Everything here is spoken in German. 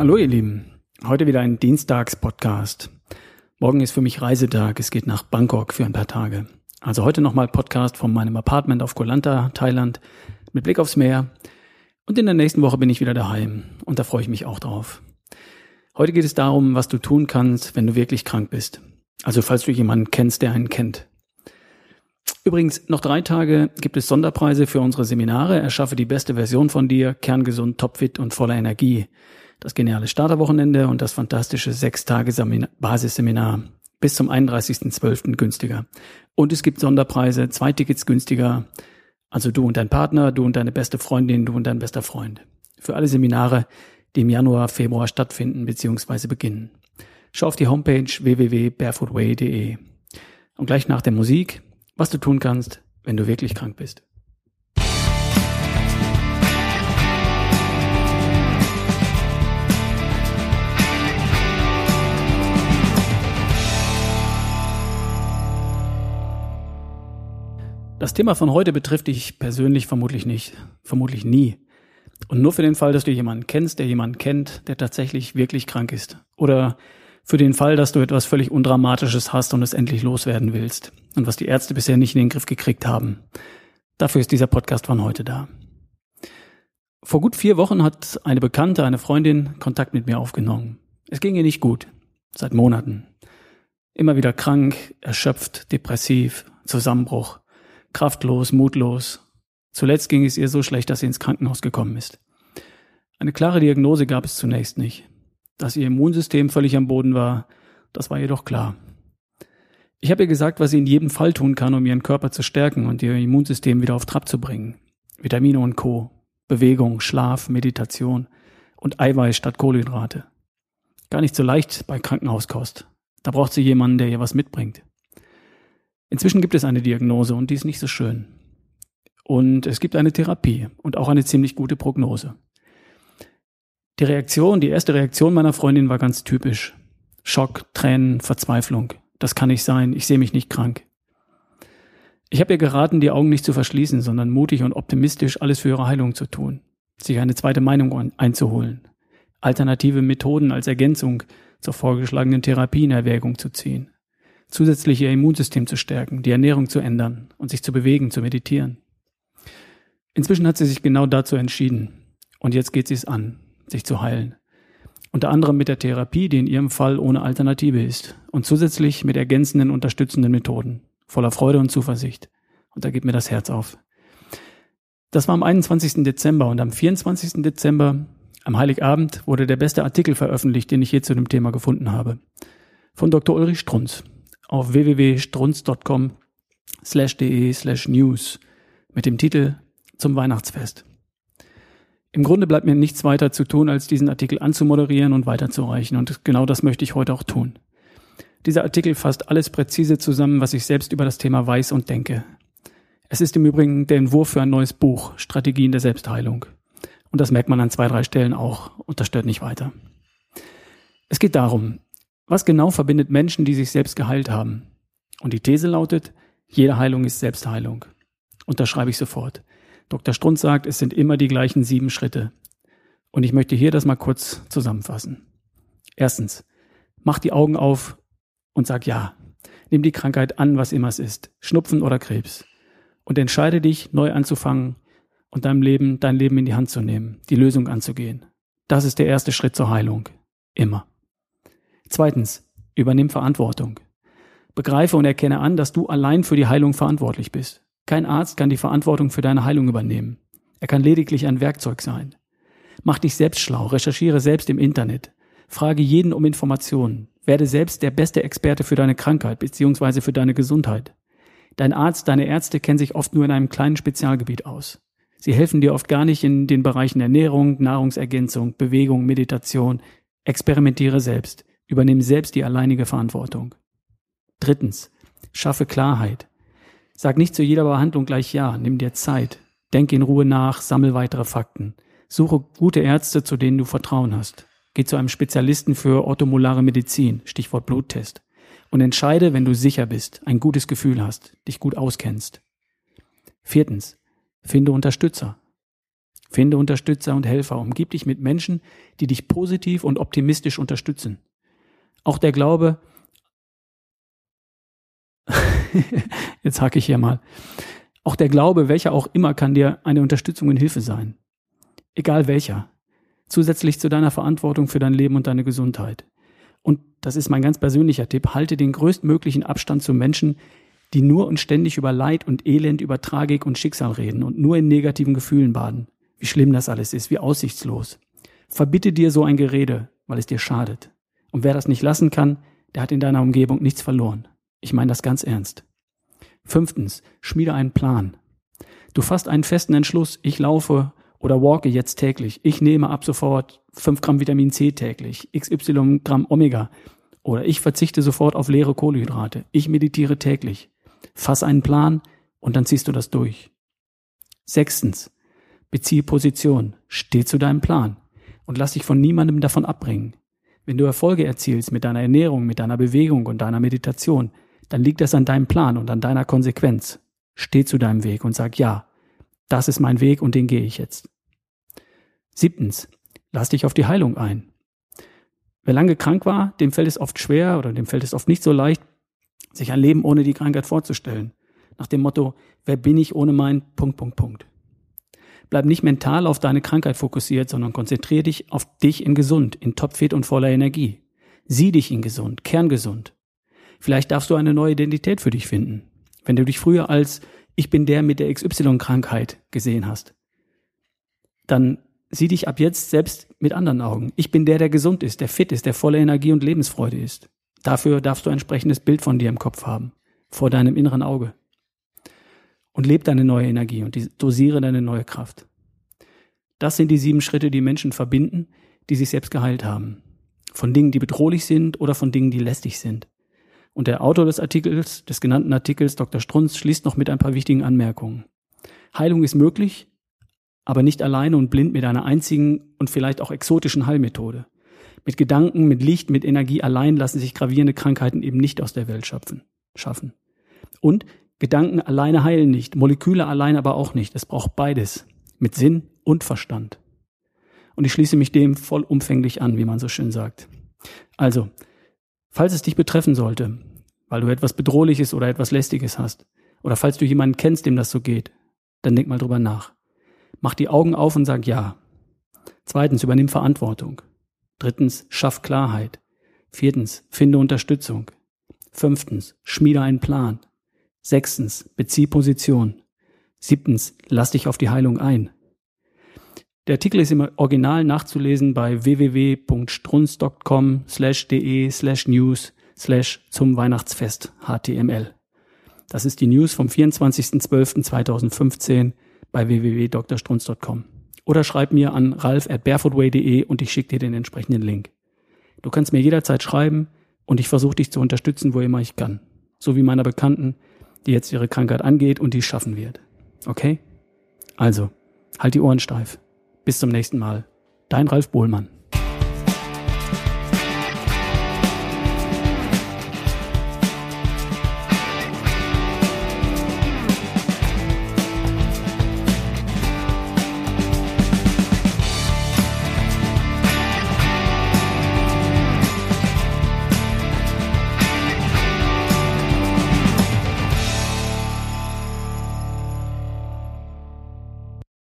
Hallo ihr Lieben, heute wieder ein Dienstags-Podcast. Morgen ist für mich Reisetag, es geht nach Bangkok für ein paar Tage. Also heute nochmal Podcast von meinem Apartment auf Koh Lanta, Thailand, mit Blick aufs Meer. Und in der nächsten Woche bin ich wieder daheim und da freue ich mich auch drauf. Heute geht es darum, was du tun kannst, wenn du wirklich krank bist. Also falls du jemanden kennst, der einen kennt. Übrigens, noch drei Tage gibt es Sonderpreise für unsere Seminare. Erschaffe die beste Version von dir, kerngesund, topfit und voller Energie. Das geniale Starterwochenende und das fantastische sechs Tage Basisseminar bis zum 31.12. günstiger. Und es gibt Sonderpreise, zwei Tickets günstiger. Also du und dein Partner, du und deine beste Freundin, du und dein bester Freund. Für alle Seminare, die im Januar, Februar stattfinden bzw. beginnen. Schau auf die Homepage www.barefootway.de. Und gleich nach der Musik, was du tun kannst, wenn du wirklich krank bist. Das Thema von heute betrifft dich persönlich vermutlich nicht, vermutlich nie. Und nur für den Fall, dass du jemanden kennst, der jemanden kennt, der tatsächlich wirklich krank ist. Oder für den Fall, dass du etwas völlig Undramatisches hast und es endlich loswerden willst. Und was die Ärzte bisher nicht in den Griff gekriegt haben. Dafür ist dieser Podcast von heute da. Vor gut vier Wochen hat eine Bekannte, eine Freundin Kontakt mit mir aufgenommen. Es ging ihr nicht gut. Seit Monaten. Immer wieder krank, erschöpft, depressiv, Zusammenbruch kraftlos, mutlos. Zuletzt ging es ihr so schlecht, dass sie ins Krankenhaus gekommen ist. Eine klare Diagnose gab es zunächst nicht. Dass ihr Immunsystem völlig am Boden war, das war ihr doch klar. Ich habe ihr gesagt, was sie in jedem Fall tun kann, um ihren Körper zu stärken und ihr Immunsystem wieder auf Trab zu bringen. Vitamine und Co. Bewegung, Schlaf, Meditation und Eiweiß statt Kohlenhydrate. Gar nicht so leicht bei Krankenhauskost. Da braucht sie jemanden, der ihr was mitbringt. Inzwischen gibt es eine Diagnose und die ist nicht so schön. Und es gibt eine Therapie und auch eine ziemlich gute Prognose. Die Reaktion, die erste Reaktion meiner Freundin war ganz typisch. Schock, Tränen, Verzweiflung. Das kann nicht sein, ich sehe mich nicht krank. Ich habe ihr geraten, die Augen nicht zu verschließen, sondern mutig und optimistisch alles für ihre Heilung zu tun, sich eine zweite Meinung einzuholen, alternative Methoden als Ergänzung zur vorgeschlagenen Therapie in Erwägung zu ziehen zusätzlich ihr Immunsystem zu stärken, die Ernährung zu ändern und sich zu bewegen, zu meditieren. Inzwischen hat sie sich genau dazu entschieden. Und jetzt geht sie es an, sich zu heilen. Unter anderem mit der Therapie, die in ihrem Fall ohne Alternative ist. Und zusätzlich mit ergänzenden, unterstützenden Methoden. Voller Freude und Zuversicht. Und da geht mir das Herz auf. Das war am 21. Dezember und am 24. Dezember, am Heiligabend, wurde der beste Artikel veröffentlicht, den ich je zu dem Thema gefunden habe. Von Dr. Ulrich Strunz auf www.strunz.com slash de slash news mit dem Titel zum Weihnachtsfest. Im Grunde bleibt mir nichts weiter zu tun, als diesen Artikel anzumoderieren und weiterzureichen. Und genau das möchte ich heute auch tun. Dieser Artikel fasst alles präzise zusammen, was ich selbst über das Thema weiß und denke. Es ist im Übrigen der Entwurf für ein neues Buch, Strategien der Selbstheilung. Und das merkt man an zwei, drei Stellen auch und das stört nicht weiter. Es geht darum, was genau verbindet Menschen, die sich selbst geheilt haben? Und die These lautet, jede Heilung ist Selbstheilung. Unterschreibe ich sofort. Dr. Strunz sagt, es sind immer die gleichen sieben Schritte. Und ich möchte hier das mal kurz zusammenfassen. Erstens, mach die Augen auf und sag ja. Nimm die Krankheit an, was immer es ist. Schnupfen oder Krebs. Und entscheide dich, neu anzufangen und deinem Leben, dein Leben in die Hand zu nehmen, die Lösung anzugehen. Das ist der erste Schritt zur Heilung. Immer. Zweitens, übernimm Verantwortung. Begreife und erkenne an, dass du allein für die Heilung verantwortlich bist. Kein Arzt kann die Verantwortung für deine Heilung übernehmen. Er kann lediglich ein Werkzeug sein. Mach dich selbst schlau, recherchiere selbst im Internet, frage jeden um Informationen, werde selbst der beste Experte für deine Krankheit bzw. für deine Gesundheit. Dein Arzt, deine Ärzte kennen sich oft nur in einem kleinen Spezialgebiet aus. Sie helfen dir oft gar nicht in den Bereichen Ernährung, Nahrungsergänzung, Bewegung, Meditation. Experimentiere selbst. Übernimm selbst die alleinige Verantwortung. Drittens, schaffe Klarheit. Sag nicht zu jeder Behandlung gleich Ja, nimm dir Zeit. Denk in Ruhe nach, sammel weitere Fakten. Suche gute Ärzte, zu denen du Vertrauen hast. Geh zu einem Spezialisten für orthomolare Medizin, Stichwort Bluttest. Und entscheide, wenn du sicher bist, ein gutes Gefühl hast, dich gut auskennst. Viertens, finde Unterstützer. Finde Unterstützer und Helfer. Umgib dich mit Menschen, die dich positiv und optimistisch unterstützen. Auch der Glaube, jetzt hake ich hier mal, auch der Glaube, welcher auch immer, kann dir eine Unterstützung und Hilfe sein. Egal welcher. Zusätzlich zu deiner Verantwortung für dein Leben und deine Gesundheit. Und das ist mein ganz persönlicher Tipp, halte den größtmöglichen Abstand zu Menschen, die nur und ständig über Leid und Elend, über Tragik und Schicksal reden und nur in negativen Gefühlen baden. Wie schlimm das alles ist, wie aussichtslos. Verbitte dir so ein Gerede, weil es dir schadet. Und wer das nicht lassen kann, der hat in deiner Umgebung nichts verloren. Ich meine das ganz ernst. Fünftens, schmiede einen Plan. Du fasst einen festen Entschluss, ich laufe oder walke jetzt täglich. Ich nehme ab sofort 5 Gramm Vitamin C täglich, XY Gramm Omega. Oder ich verzichte sofort auf leere Kohlenhydrate. Ich meditiere täglich. Fass einen Plan und dann ziehst du das durch. Sechstens, beziehe Position. Steh zu deinem Plan und lass dich von niemandem davon abbringen. Wenn du Erfolge erzielst mit deiner Ernährung, mit deiner Bewegung und deiner Meditation, dann liegt das an deinem Plan und an deiner Konsequenz. Steh zu deinem Weg und sag ja, das ist mein Weg und den gehe ich jetzt. Siebtens, lass dich auf die Heilung ein. Wer lange krank war, dem fällt es oft schwer oder dem fällt es oft nicht so leicht, sich ein Leben ohne die Krankheit vorzustellen. Nach dem Motto, wer bin ich ohne mein Punkt, Punkt, Punkt. Bleib nicht mental auf deine Krankheit fokussiert, sondern konzentriere dich auf dich in gesund, in topfit und voller Energie. Sieh dich in gesund, kerngesund. Vielleicht darfst du eine neue Identität für dich finden. Wenn du dich früher als ich bin der mit der XY-Krankheit gesehen hast, dann sieh dich ab jetzt selbst mit anderen Augen. Ich bin der, der gesund ist, der fit ist, der voller Energie und Lebensfreude ist. Dafür darfst du ein entsprechendes Bild von dir im Kopf haben, vor deinem inneren Auge. Und leb deine neue Energie und dosiere deine neue Kraft. Das sind die sieben Schritte, die Menschen verbinden, die sich selbst geheilt haben. Von Dingen, die bedrohlich sind oder von Dingen, die lästig sind. Und der Autor des Artikels, des genannten Artikels, Dr. Strunz, schließt noch mit ein paar wichtigen Anmerkungen. Heilung ist möglich, aber nicht alleine und blind mit einer einzigen und vielleicht auch exotischen Heilmethode. Mit Gedanken, mit Licht, mit Energie allein lassen sich gravierende Krankheiten eben nicht aus der Welt schöpfen, schaffen. Und Gedanken alleine heilen nicht, Moleküle allein aber auch nicht. Es braucht beides, mit Sinn und Verstand. Und ich schließe mich dem vollumfänglich an, wie man so schön sagt. Also, falls es dich betreffen sollte, weil du etwas Bedrohliches oder etwas Lästiges hast, oder falls du jemanden kennst, dem das so geht, dann denk mal drüber nach. Mach die Augen auf und sag ja. Zweitens, übernimm Verantwortung. Drittens, schaff Klarheit. Viertens, finde Unterstützung. Fünftens, schmiede einen Plan. Sechstens, bezieh Position. Siebtens, lass dich auf die Heilung ein. Der Artikel ist im Original nachzulesen bei www.strunz.com slash de slash news slash zum Weihnachtsfest HTML. Das ist die News vom 24.12.2015 bei www.drstrunz.com. Oder schreib mir an ralf at barefootway.de und ich schicke dir den entsprechenden Link. Du kannst mir jederzeit schreiben und ich versuche dich zu unterstützen, wo immer ich kann. So wie meiner Bekannten, die jetzt ihre Krankheit angeht und die schaffen wird. Okay? Also, halt die Ohren steif. Bis zum nächsten Mal. Dein Ralf Bohlmann.